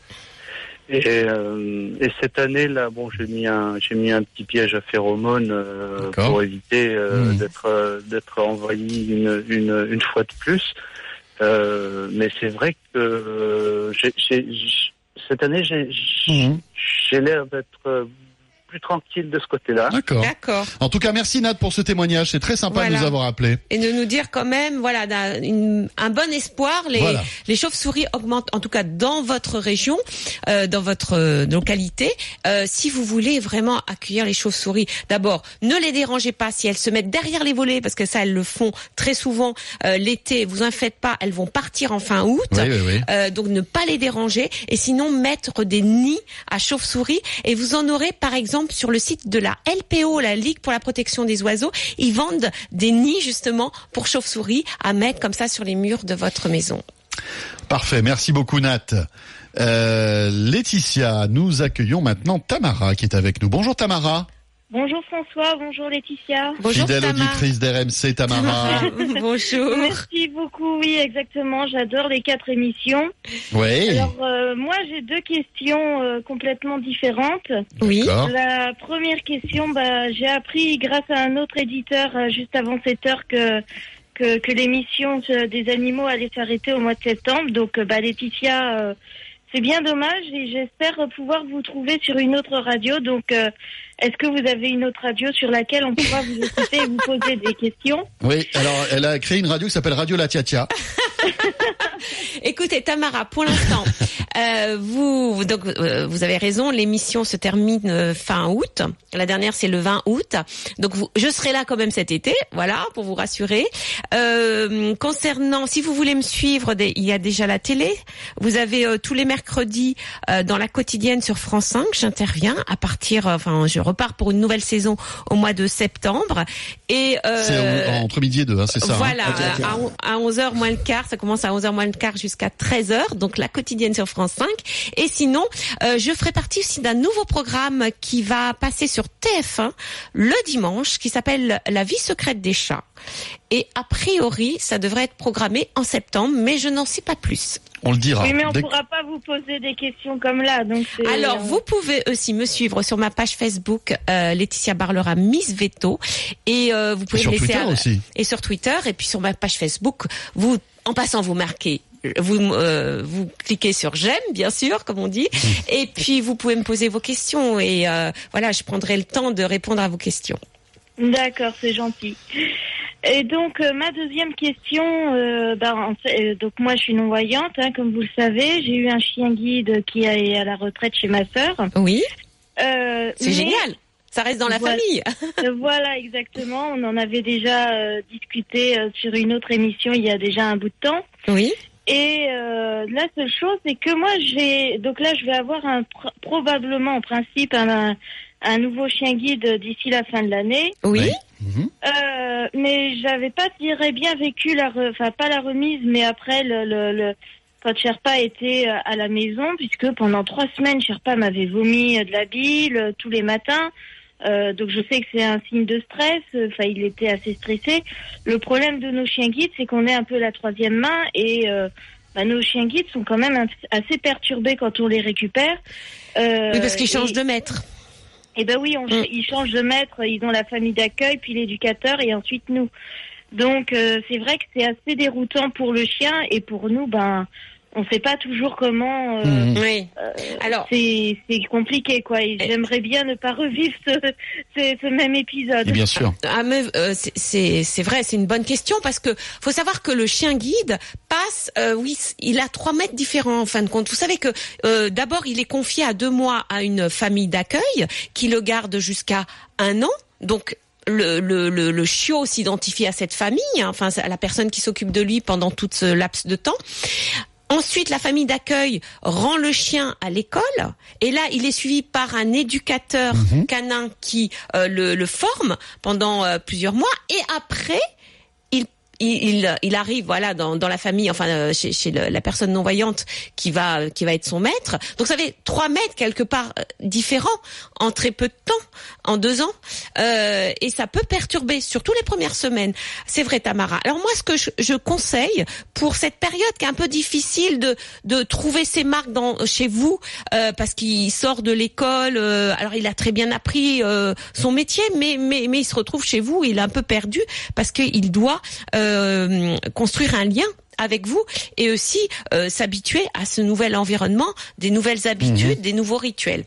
Et, euh, et cette année là, bon, j'ai mis un j'ai mis un petit piège à phéromones euh, pour éviter euh, Mhm. d'être euh, d'être envahi une, une une fois de plus. Euh, mais c'est vrai que euh, j'ai j'ai- j'- cette année j'ai j'ai l'air d'être euh, plus tranquille de ce côté-là. D'accord. D'accord. En tout cas, merci Nat pour ce témoignage. C'est très sympa de nous avoir appelés. Et de nous dire quand même, voilà, une- un bon espoir. Les, Voilà. les chauves-souris augmentent, en tout cas dans votre région, euh, dans votre euh, localité. Euh, si vous voulez vraiment accueillir les chauves-souris, d'abord, ne les dérangez pas si elles se mettent derrière les volets, parce que ça, elles le font très souvent euh, l'été. Vous en faites pas, elles vont partir en fin août. Oui, oui, oui. Euh, donc ne pas les déranger et sinon mettre des nids à chauves-souris et vous en aurez par exemple sur le site de la LPO, la Ligue pour la protection des oiseaux, ils vendent des nids justement pour chauves-souris à mettre comme ça sur les murs de votre maison. Parfait. Merci beaucoup Nat. Euh, Laetitia, nous accueillons maintenant Tamara qui est avec nous. Bonjour Tamara. Bonjour François, bonjour Laetitia. Bonjour Fidèle Tamara. auditrice d'RMC Tamara. [laughs] Bonjour. Merci beaucoup, oui exactement, j'adore les quatre émissions. oui. Alors euh, moi j'ai deux questions euh, complètement différentes. Oui. La première question, bah, j'ai appris grâce à un autre éditeur euh, juste avant cette heure que que, que l'émission des animaux allait s'arrêter au mois de septembre. Donc bah, Laetitia, euh, c'est bien dommage et j'espère pouvoir vous trouver sur une autre radio. Donc euh, est-ce que vous avez une autre radio sur laquelle on pourra vous écouter et vous poser des questions Oui, alors elle a créé une radio qui s'appelle Radio La Tia Tia. [laughs] Écoutez Tamara, pour l'instant, [laughs] euh, vous donc euh, vous avez raison, l'émission se termine euh, fin août. La dernière c'est le 20 août. Donc vous, je serai là quand même cet été, voilà, pour vous rassurer. Euh, concernant, si vous voulez me suivre, des- il y a déjà la télé. Vous avez euh, tous les mercredis euh, dans la quotidienne sur France 5. J'interviens à partir, euh, enfin, je repars pour une nouvelle saison au mois de septembre. Et euh, C'est entre midi et deux, hein, c'est ça. hein voilà, à, 11h moins le quart, ça commence à 11h moins le quart jusqu'à 13h, donc la quotidienne sur France 5. Et sinon, euh, je ferai partie aussi d'un nouveau programme qui va passer sur TF1 le dimanche, qui s'appelle La vie secrète des chats. Et a priori, ça devrait être programmé en septembre, mais je n'en sais pas plus. On le dira. Oui, mais on Dès- pourra pas vous poser des questions comme là. Donc Alors, vous pouvez aussi me suivre sur ma page Facebook, euh, Laetitia Barlera Miss Veto, et euh, vous pouvez sur me laisser Twitter un- aussi. et sur Twitter, et puis sur ma page Facebook, vous, en passant, vous marquez. Vous euh, vous cliquez sur j'aime bien sûr comme on dit et puis vous pouvez me poser vos questions et euh, voilà je prendrai le temps de répondre à vos questions. D'accord, c'est gentil. Et donc euh, ma deuxième question, euh, en fait, euh, donc moi je suis non voyante, hein, comme vous le savez, j'ai eu un chien guide qui est à la retraite chez ma sœur. Oui, c'est mais- génial. Ça reste dans la Voilà. famille. Voilà, exactement. On en avait déjà discuté sur une autre émission il y a déjà un bout de temps. Oui. Et la seule chose, c'est que moi, j'ai donc là, je vais avoir un pr- probablement en principe un, un nouveau chien guide d'ici la fin de l'année. Oui. Mhm. Euh, mais j'avais pas, je dirais, bien vécu la, re- enfin pas la remise, mais après le, le, le quand Sherpa était euh, à la maison, puisque pendant trois semaines, Sherpa m'avait vomi euh, de la bile euh, tous les matins. Euh, donc je sais que c'est un signe de stress. Enfin, il était assez stressé. Le problème de nos chiens guides, c'est qu'on est un peu la troisième main et euh, bah, nos chiens guides sont quand même un- assez perturbés quand on les récupère. Euh, Oui, parce qu'ils changent et- de maître. Eh ben oui, on, Mm. ils changent de maître, ils ont la famille d'accueil, puis l'éducateur, et ensuite nous. Donc euh, c'est vrai que c'est assez déroutant pour le chien, et pour nous, ben, on sait pas toujours comment. euh, Mhm. Oui. Alors, C'est compliqué, quoi. Et j'aimerais bien ne pas revivre ce, ce, ce même épisode. Et bien sûr. Ah, mais, euh, c'est- c'est c'est vrai, c'est une bonne question parce que faut savoir que le chien guide passe, euh, oui, il a trois mètres différents en fin de compte. Vous savez que euh, d'abord il est confié à deux mois à une famille d'accueil qui le garde jusqu'à un an, donc. Le, le, le, le chiot s'identifie à cette famille, hein, enfin à la personne qui s'occupe de lui pendant tout ce laps de temps. Ensuite, la famille d'accueil rend le chien à l'école. Et là, il est suivi par un éducateur canin qui euh, le, le forme pendant euh, plusieurs mois. Et après, il arrive voilà dans, la famille enfin euh, chez, la personne non voyante qui va qui va être son maître. Donc ça fait trois mètres quelque part euh, différents en très peu de temps en deux ans. Euh, et ça peut perturber surtout les premières semaines. C'est vrai Tamara. Alors moi ce que je, conseille pour cette période qui est un peu difficile de de trouver ses marques dans chez vous parce qu'il sort de l'école alors il a très bien appris son métier mais mais mais il se retrouve chez vous il est un peu perdu parce qu'il doit construire un lien avec vous et aussi euh, s'habituer à ce nouvel environnement, des nouvelles habitudes, des nouveaux rituels.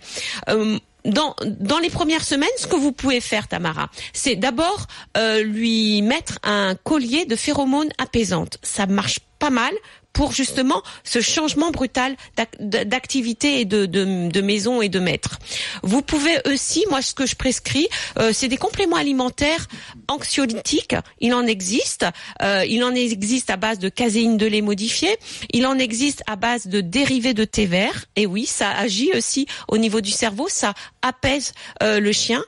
Euh, dans, dans les premières semaines, ce que vous pouvez faire, Tamara, c'est d'abord euh, lui mettre un collier de phéromones apaisantes. Ça marche pas mal pour justement ce changement brutal d'ac- d'activité et de, maison et de maître. Vous pouvez aussi, moi ce que je prescris, euh, c'est des compléments alimentaires anxiolytiques. Il en existe. Euh, il en existe à base de caséine de lait modifié. Il en existe à base de dérivés de thé vert. Et oui, ça agit aussi au niveau du cerveau. Ça apaise euh, le chien.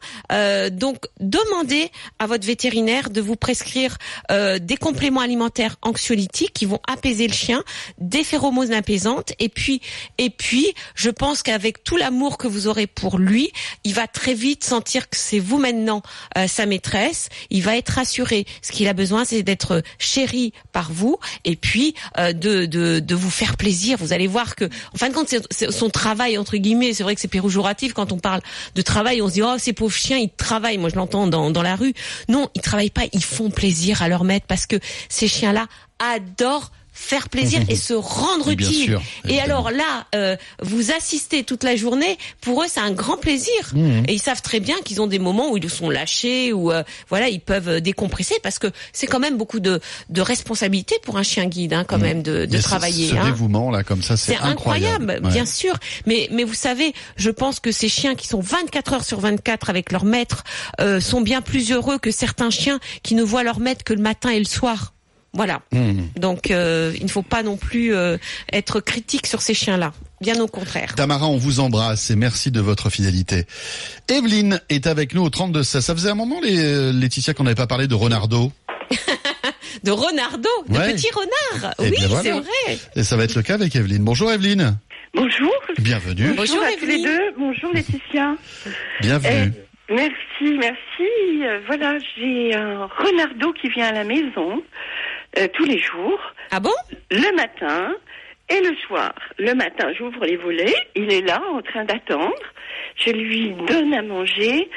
Donc, demandez à votre vétérinaire de vous prescrire des compléments alimentaires anxiolytiques qui vont apaiser le chien, des phéromones apaisantes. Et puis, et puis, je pense qu'avec tout l'amour que vous aurez pour lui, il va très vite sentir que c'est vous maintenant euh, sa maîtresse. Il va être rassuré. Ce qu'il a besoin, c'est d'être chéri par vous et puis euh, de, de, vous faire plaisir. Vous allez voir que, en fin de compte, c'est- son travail entre guillemets. C'est vrai que c'est péjoratif quand on parle de travail. On se dit oh ces pauvres chiens, ils travaillent. Moi, je l'entends dans, dans la rue. Non, ils travaillent pas. Ils font plaisir à leur maître parce que ces chiens-là adorent faire plaisir et [laughs] se rendre utile. sûr, et alors là, euh, vous assistez toute la journée. Pour eux, c'est un grand plaisir. Mhm. Et ils savent très bien qu'ils ont des moments où ils sont lâchés, où euh, voilà, ils peuvent décompresser parce que c'est quand même beaucoup de, de responsabilité pour un chien guide, hein, quand même, de, de ce- travailler. Ce, hein. dévouement là, comme ça, c'est incroyable, Ouais. bien sûr. Mais, mais vous savez, je pense que ces chiens qui sont 24 heures sur 24 avec leur maître euh, sont bien plus heureux que certains chiens qui ne voient leur maître que le matin et le soir. Voilà. Mhm. Donc, euh, il ne faut pas non plus euh, être critique sur ces chiens-là. Bien au contraire. Tamara, on vous embrasse et merci de votre fidélité. Evelyne est avec nous au 32 16. Ça faisait un moment, les, euh, Laetitia, qu'on n'avait pas parlé de Renardo. [laughs] De Renardo, de Ouais. petit renard. Eh oui, voilà. c'est vrai. Et ça va être le cas avec Evelyne. Bonjour Evelyne. Bonjour. Bienvenue. Bonjour, à tous les Evelyne. deux. Bonjour Laetitia. Bienvenue. Merci, merci. Euh, voilà, j'ai un renardeau qui vient à la maison euh, tous les jours, Ah bon? Le matin et le soir. Le matin, j'ouvre les volets, il est là en train d'attendre. Je lui donne à manger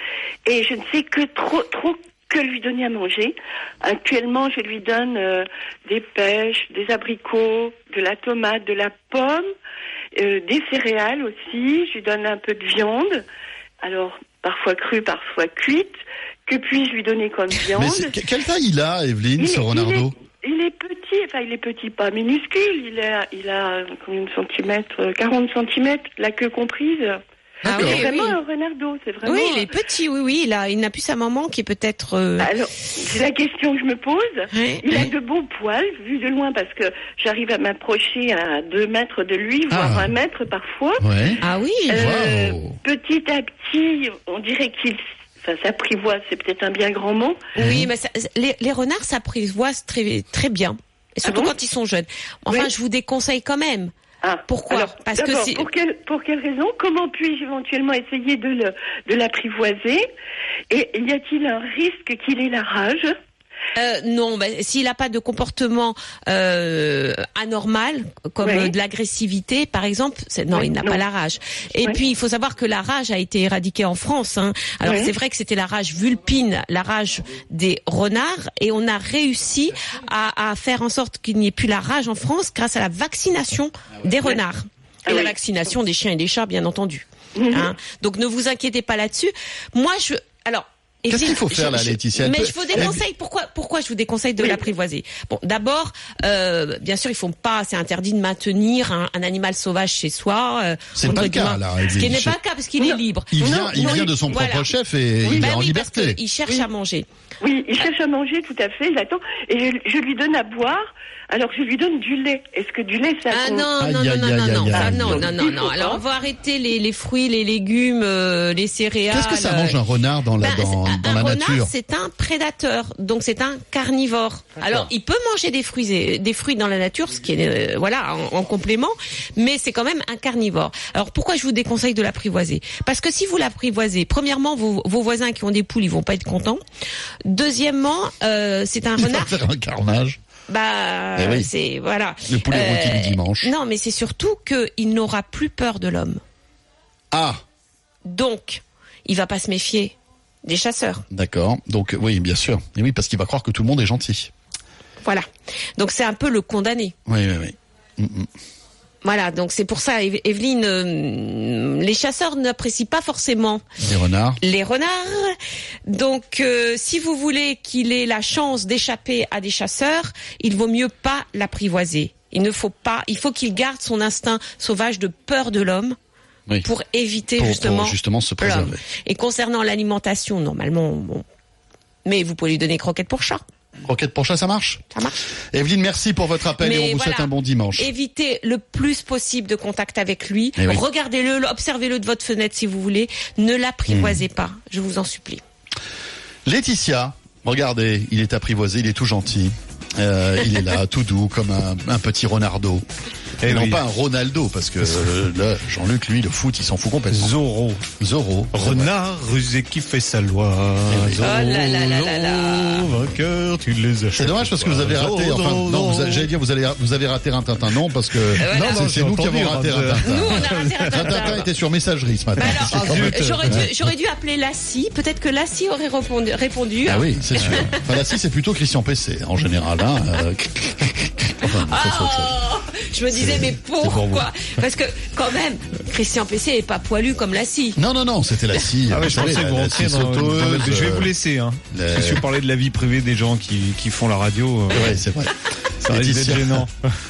et je ne sais que trop, trop que lui donner à manger. Actuellement, je lui donne euh, des pêches, des abricots, de la tomate, de la pomme, euh, des céréales aussi. Je lui donne un peu de viande. Alors, parfois crue, parfois cuite. Que puis-je lui donner comme viande? Mais quelle taille il a, Evelyne, Il ce est- Renardo il est petit, enfin il est petit, pas minuscule, il a, il a combien de centimètres 40 centimètres, la queue comprise. Ah c'est oui, vraiment oui. un renardeau, c'est vraiment... Oui, il est petit, oui, oui. Il a, il n'a plus sa maman qui est peut-être. euh, Alors, c'est la question que je me pose. Il a de beaux poils, vu de loin, parce que j'arrive à m'approcher à deux mètres de lui, voire Ah. un mètre parfois. Ouais. Ah oui. Euh, petit à petit, on dirait qu'il enfin, s'apprivoise, c'est peut-être un bien grand mot. Oui, mais ça- les, les renards s'apprivoisent très, très bien. Et surtout Ah bon quand ils sont jeunes. Enfin, Oui. je vous déconseille quand même. Ah, Pourquoi alors, Parce que pour quelle pour quelle raison Comment puis-je éventuellement essayer de le de l'apprivoiser Et y a-t-il un risque qu'il ait la rage Euh, non, bah, s'il n'a pas de comportement euh, anormal, comme Oui. euh, de l'agressivité, par exemple, c'est- non, Oui, il n'a pas la rage. Et Oui. puis, il faut savoir que la rage a été éradiquée en France. hein. Alors, c'est vrai que c'était la rage vulpine, la rage des renards, et on a réussi à, à faire en sorte qu'il n'y ait plus la rage en France grâce à la vaccination des renards. Et Ah la oui. vaccination des chiens et des chats, bien entendu. Mhm. Hein. Donc, ne vous inquiétez pas là-dessus. Moi, je... Alors... Qu'est-ce qu'il faut faire, je- là, Laetitia Mais peut- je vous déconseille. Pourquoi, pourquoi je vous déconseille de Oui. l'apprivoiser? Bon, d'abord, euh, bien sûr, il faut pas, c'est interdit de maintenir un, un animal sauvage chez soi. euh, C'est pas le cas, là, Ce qui n'est pas le cas parce qu'il est libre. Il vient, Non, il non, vient il- de son voilà. propre chef et Oui, il bah est en oui, parce liberté. qu'il cherche à manger. Oui, il cherche à manger, tout à fait, il attend. Et je, je lui donne à boire, alors je lui donne du lait. Est-ce que du lait, ça Ah compte non, non, aïe, non, non, non, non, ça, non, non, non, Alors on va arrêter les, les fruits, les légumes, euh, les céréales. Qu'est-ce que ça mange un renard dans la, Ben, dans, un la renard, nature c'est un prédateur, donc c'est un carnivore. Alors, il peut manger des fruits, des fruits dans la nature, ce qui est euh, voilà en, en complément, mais c'est quand même un carnivore. Alors pourquoi je vous déconseille de l'apprivoiser? Parce que si vous l'apprivoisez, premièrement, vos, vos voisins qui ont des poules, ils vont pas être contents. Deuxièmement, euh, c'est un Il va renard. faire un carnage. Bah, Eh oui. c'est voilà. Le poulet rôti du dimanche. Non, mais c'est surtout qu'il n'aura plus peur de l'homme. Ah, Donc, il va pas se méfier des chasseurs. d'accord. Donc oui, bien sûr. Et oui, parce qu'il va croire que tout le monde est gentil. Voilà. Donc c'est un peu le condamné. Oui, oui, oui. Mm, mm. Voilà, donc c'est pour ça, Eve- Evelyne, euh, les chasseurs n'apprécient pas forcément Les renards. les renards. Donc, euh, si vous voulez qu'il ait la chance d'échapper à des chasseurs, il vaut mieux pas l'apprivoiser. Il ne faut pas, il faut qu'il garde son instinct sauvage de peur de l'homme Oui. pour éviter Pour, justement, pour justement se préserver. Et concernant l'alimentation, normalement, bon, mais vous pouvez lui donner croquettes pour chat, Roquette chat, ça marche ça marche. Evelyne, merci pour votre appel et on vous voilà. souhaite un bon dimanche. Évitez le plus possible de contact avec lui. Eh oui. Regardez-le, observez-le de votre fenêtre si vous voulez. Ne l'apprivoisez Hmm. pas, je vous en supplie. Laetitia, regardez, il est apprivoisé, il est tout gentil. Euh, il est là, [laughs] tout doux, comme un, un petit Ronaldo. Et, Eh non oui. pas un Ronaldo, parce que euh, là, Jean-Luc, lui, le foot, il s'en fout complètement. Zorro. Zorro. Renard rusé qui fait sa loi. oui. Zorro, Oh là là là là vainqueur, tu les achètes. C'est dommage parce que vous avez raté, Zorro, enfin, non, avez- j'allais dire, vous, allez, vous avez raté Rintintin, non, parce que voilà. non, c'est- Non, c'est non, nous qui avons raté Rintintin. Nous, on a raté Rintintin Rintintin. était sur messagerie ce matin. Bah euh, j'aurais dû, appeler Lassie. Peut-être que Lassie aurait répondu. répondu Ah oui, c'est sûr. [laughs] Enfin, là, si, c'est plutôt Christian PC, en général. Hein, euh, [laughs] enfin, ça, c'est autre chose. Oh, je me disais, mais pour pourquoi Parce que, quand même, Christian PC est pas poilu comme Lassie. Non, non, non, c'était la scie. Ah ouais, je pensais que vous la- la rentriez scie dans, la- Je vais euh, vous laisser, hein. le- Si vous parlez de la vie privée des gens qui, qui font la radio, euh, Ouais, c'est vrai. Ça risque d'être Laetitia. gênant.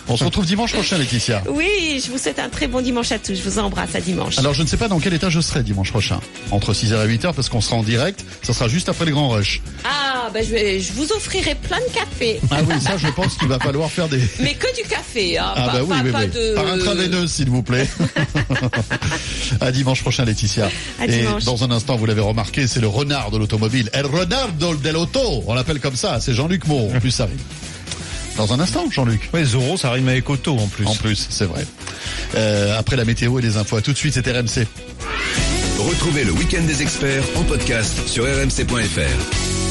On se retrouve dimanche prochain, Laetitia. Oui, je vous souhaite un très bon dimanche à tous. Je vous embrasse à dimanche. Alors, je ne sais pas dans quel état je serai dimanche prochain. Entre 6h et 8h, parce qu'on sera en direct. Ça sera juste après le grand rush. Ah, ben je, vais, je vous offrirai plein de café. Ah oui, ça, je pense qu'il va falloir faire des... Mais que du café, hein. Ah pas, bah oui, pas- oui, pas oui. de... Par intraveineuse, s'il vous plaît. [laughs] à dimanche prochain, Laetitia. À Et dimanche. dans un instant, vous l'avez remarqué, c'est le renard de l'automobile. El Renardo del Auto. On l'appelle comme ça. C'est Jean-Luc Moreau. En plus, ça arrive. Dans un instant, Jean-Luc. Ouais, Zorro, ça rime avec Otto en plus. En plus, c'est vrai. Euh, après la météo et les infos. À tout de suite, c'est RMC. Retrouvez le week-end des experts en podcast sur rmc.fr.